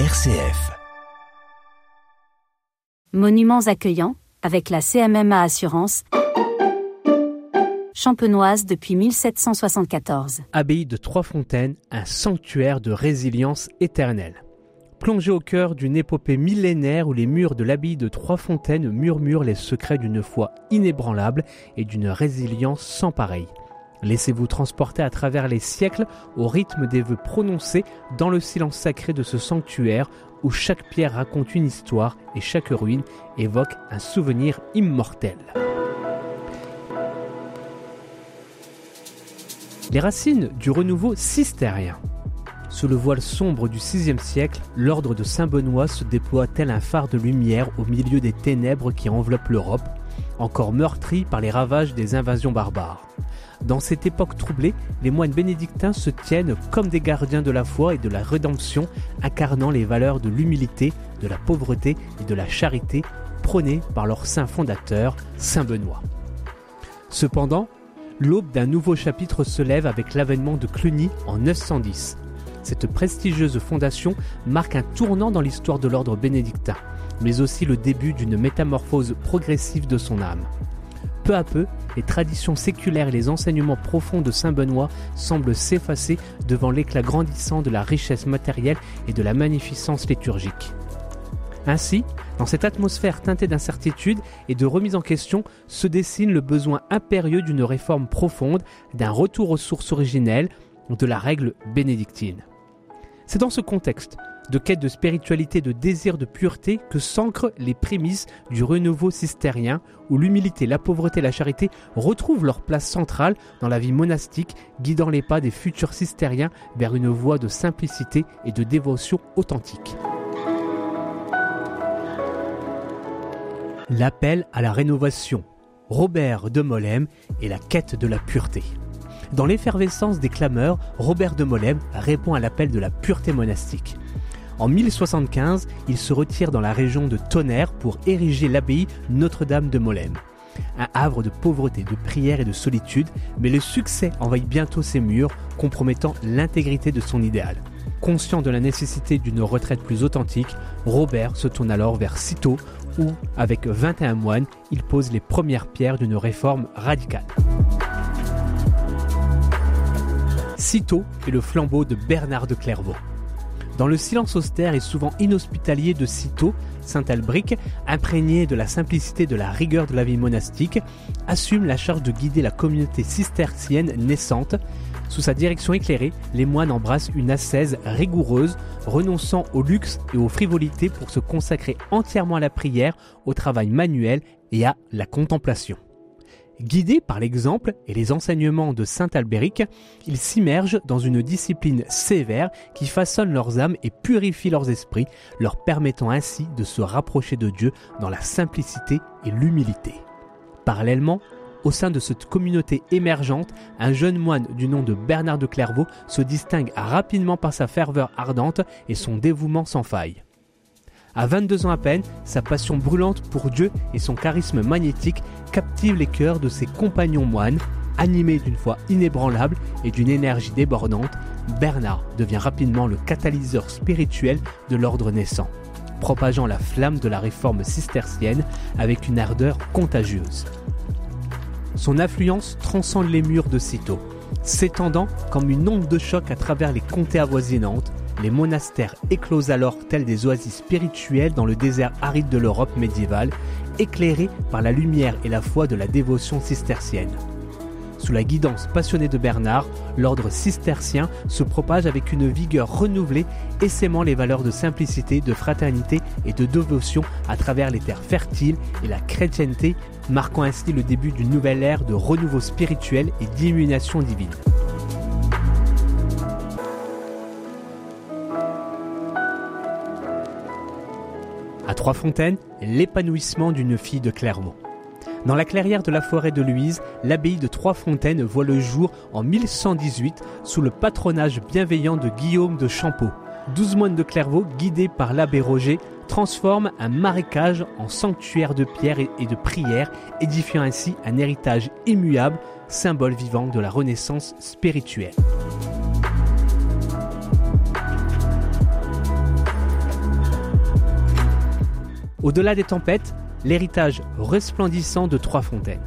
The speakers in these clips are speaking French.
RCF. Monuments accueillants avec la CMMA Assurance. Champenoise depuis 1774. Abbaye de Trois-Fontaines, un sanctuaire de résilience éternelle. Plongé au cœur d'une épopée millénaire où les murs de l'abbaye de Trois-Fontaines murmurent les secrets d'une foi inébranlable et d'une résilience sans pareille. Laissez-vous transporter à travers les siècles au rythme des vœux prononcés dans le silence sacré de ce sanctuaire où chaque pierre raconte une histoire et chaque ruine évoque un souvenir immortel. Les racines du renouveau cistérien. Sous le voile sombre du VIe siècle, l'ordre de Saint-Benoît se déploie tel un phare de lumière au milieu des ténèbres qui enveloppent l'Europe, encore meurtrie par les ravages des invasions barbares. Dans cette époque troublée, les moines bénédictins se tiennent comme des gardiens de la foi et de la rédemption, incarnant les valeurs de l'humilité, de la pauvreté et de la charité prônées par leur saint fondateur, Saint Benoît. Cependant, l'aube d'un nouveau chapitre se lève avec l'avènement de Cluny en 910. Cette prestigieuse fondation marque un tournant dans l'histoire de l'ordre bénédictin, mais aussi le début d'une métamorphose progressive de son âme. Peu à peu, les traditions séculaires et les enseignements profonds de Saint Benoît semblent s'effacer devant l'éclat grandissant de la richesse matérielle et de la magnificence liturgique. Ainsi, dans cette atmosphère teintée d'incertitude et de remise en question, se dessine le besoin impérieux d'une réforme profonde, d'un retour aux sources originelles, de la règle bénédictine. C'est dans ce contexte de quête de spiritualité, de désir de pureté que s'ancrent les prémices du renouveau cistérien, où l'humilité, la pauvreté, la charité retrouvent leur place centrale dans la vie monastique, guidant les pas des futurs cistériens vers une voie de simplicité et de dévotion authentique. L'appel à la rénovation. Robert de Molem et la quête de la pureté. Dans l'effervescence des clameurs, Robert de Molem répond à l'appel de la pureté monastique. En 1075, il se retire dans la région de Tonnerre pour ériger l'abbaye Notre-Dame de Molem. Un havre de pauvreté, de prière et de solitude, mais le succès envahit bientôt ses murs, compromettant l'intégrité de son idéal. Conscient de la nécessité d'une retraite plus authentique, Robert se tourne alors vers Cîteaux, où, avec 21 moines, il pose les premières pierres d'une réforme radicale. Cîteaux est le flambeau de Bernard de Clairvaux. Dans le silence austère et souvent inhospitalier de Cîteaux, Saint-Albric, imprégné de la simplicité et de la rigueur de la vie monastique, assume la charge de guider la communauté cistercienne naissante. Sous sa direction éclairée, les moines embrassent une ascèse rigoureuse, renonçant au luxe et aux frivolités pour se consacrer entièrement à la prière, au travail manuel et à la contemplation. Guidés par l'exemple et les enseignements de saint Albéric, ils s'immergent dans une discipline sévère qui façonne leurs âmes et purifie leurs esprits, leur permettant ainsi de se rapprocher de Dieu dans la simplicité et l'humilité. Parallèlement, au sein de cette communauté émergente, un jeune moine du nom de Bernard de Clairvaux se distingue rapidement par sa ferveur ardente et son dévouement sans faille. À 22 ans à peine, sa passion brûlante pour Dieu et son charisme magnétique captivent les cœurs de ses compagnons moines. Animé d'une foi inébranlable et d'une énergie débordante, Bernard devient rapidement le catalyseur spirituel de l'ordre naissant, propageant la flamme de la réforme cistercienne avec une ardeur contagieuse. Son influence transcende les murs de Cîteaux, s'étendant comme une onde de choc à travers les comtés avoisinantes, les monastères éclosent alors tels des oasis spirituelles dans le désert aride de l'Europe médiévale, éclairés par la lumière et la foi de la dévotion cistercienne. Sous la guidance passionnée de Bernard, l'ordre cistercien se propage avec une vigueur renouvelée, essaimant les valeurs de simplicité, de fraternité et de dévotion à travers les terres fertiles et la chrétienté, marquant ainsi le début d'une nouvelle ère de renouveau spirituel et d'illumination divine. À Trois-Fontaines, l'épanouissement d'une fille de Clermont. Dans la clairière de la forêt de Louise, l'abbaye de Trois-Fontaines voit le jour en 1118 sous le patronage bienveillant de Guillaume de Champeau. Douze moines de Clairvaux, guidés par l'abbé Roger, transforment un marécage en sanctuaire de pierre et de prière, édifiant ainsi un héritage immuable, symbole vivant de la renaissance spirituelle. Au-delà des tempêtes, l'héritage resplendissant de Trois Fontaines.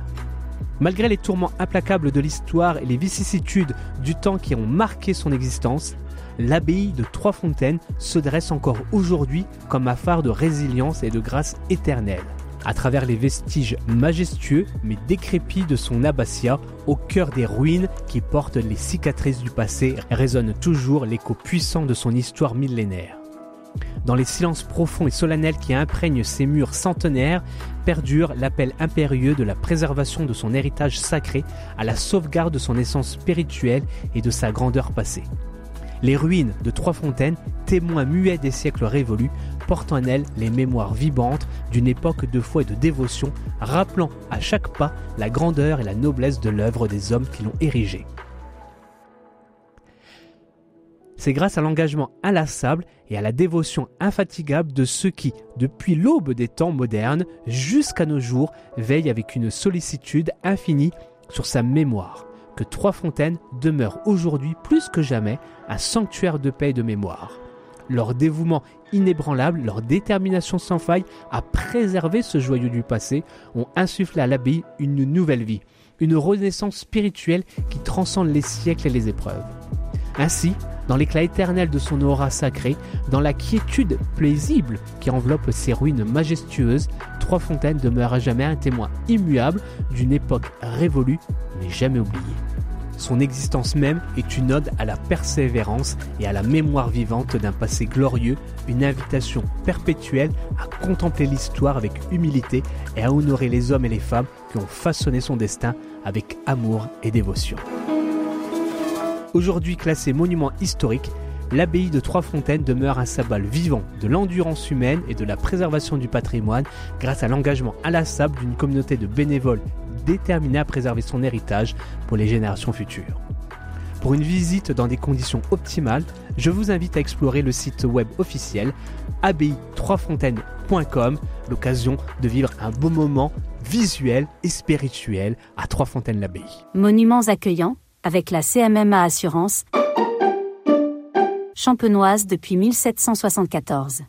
Malgré les tourments implacables de l'histoire et les vicissitudes du temps qui ont marqué son existence, l'abbaye de Trois Fontaines se dresse encore aujourd'hui comme un phare de résilience et de grâce éternelle. À travers les vestiges majestueux mais décrépits de son abbatiat, au cœur des ruines qui portent les cicatrices du passé, résonne toujours l'écho puissant de son histoire millénaire. Dans les silences profonds et solennels qui imprègnent ces murs centenaires, perdure l'appel impérieux de la préservation de son héritage sacré à la sauvegarde de son essence spirituelle et de sa grandeur passée. Les ruines de Trois Fontaines, témoins muets des siècles révolus, portent en elles les mémoires vivantes d'une époque de foi et de dévotion, rappelant à chaque pas la grandeur et la noblesse de l'œuvre des hommes qui l'ont érigée. C'est grâce à l'engagement inlassable et à la dévotion infatigable de ceux qui, depuis l'aube des temps modernes jusqu'à nos jours, veillent avec une sollicitude infinie sur sa mémoire, que Trois Fontaines demeure aujourd'hui plus que jamais un sanctuaire de paix et de mémoire. Leur dévouement inébranlable, leur détermination sans faille à préserver ce joyau du passé ont insufflé à l'abbaye une nouvelle vie, une renaissance spirituelle qui transcende les siècles et les épreuves. Ainsi, dans l'éclat éternel de son aura sacrée, dans la quiétude paisible qui enveloppe ces ruines majestueuses, Trois Fontaines demeure à jamais un témoin immuable d'une époque révolue mais jamais oubliée. Son existence même est une ode à la persévérance et à la mémoire vivante d'un passé glorieux, une invitation perpétuelle à contempler l'histoire avec humilité et à honorer les hommes et les femmes qui ont façonné son destin avec amour et dévotion. Aujourd'hui classé monument historique, l'abbaye de Trois-Fontaines demeure un symbole vivant de l'endurance humaine et de la préservation du patrimoine grâce à l'engagement inlassable d'une communauté de bénévoles déterminés à préserver son héritage pour les générations futures. Pour une visite dans des conditions optimales, je vous invite à explorer le site web officiel abbaye3fontaines.com, l'occasion de vivre un beau moment visuel et spirituel à Trois-Fontaines-l'Abbaye. Monuments accueillants avec la CMMA Assurance, champenoise depuis 1774.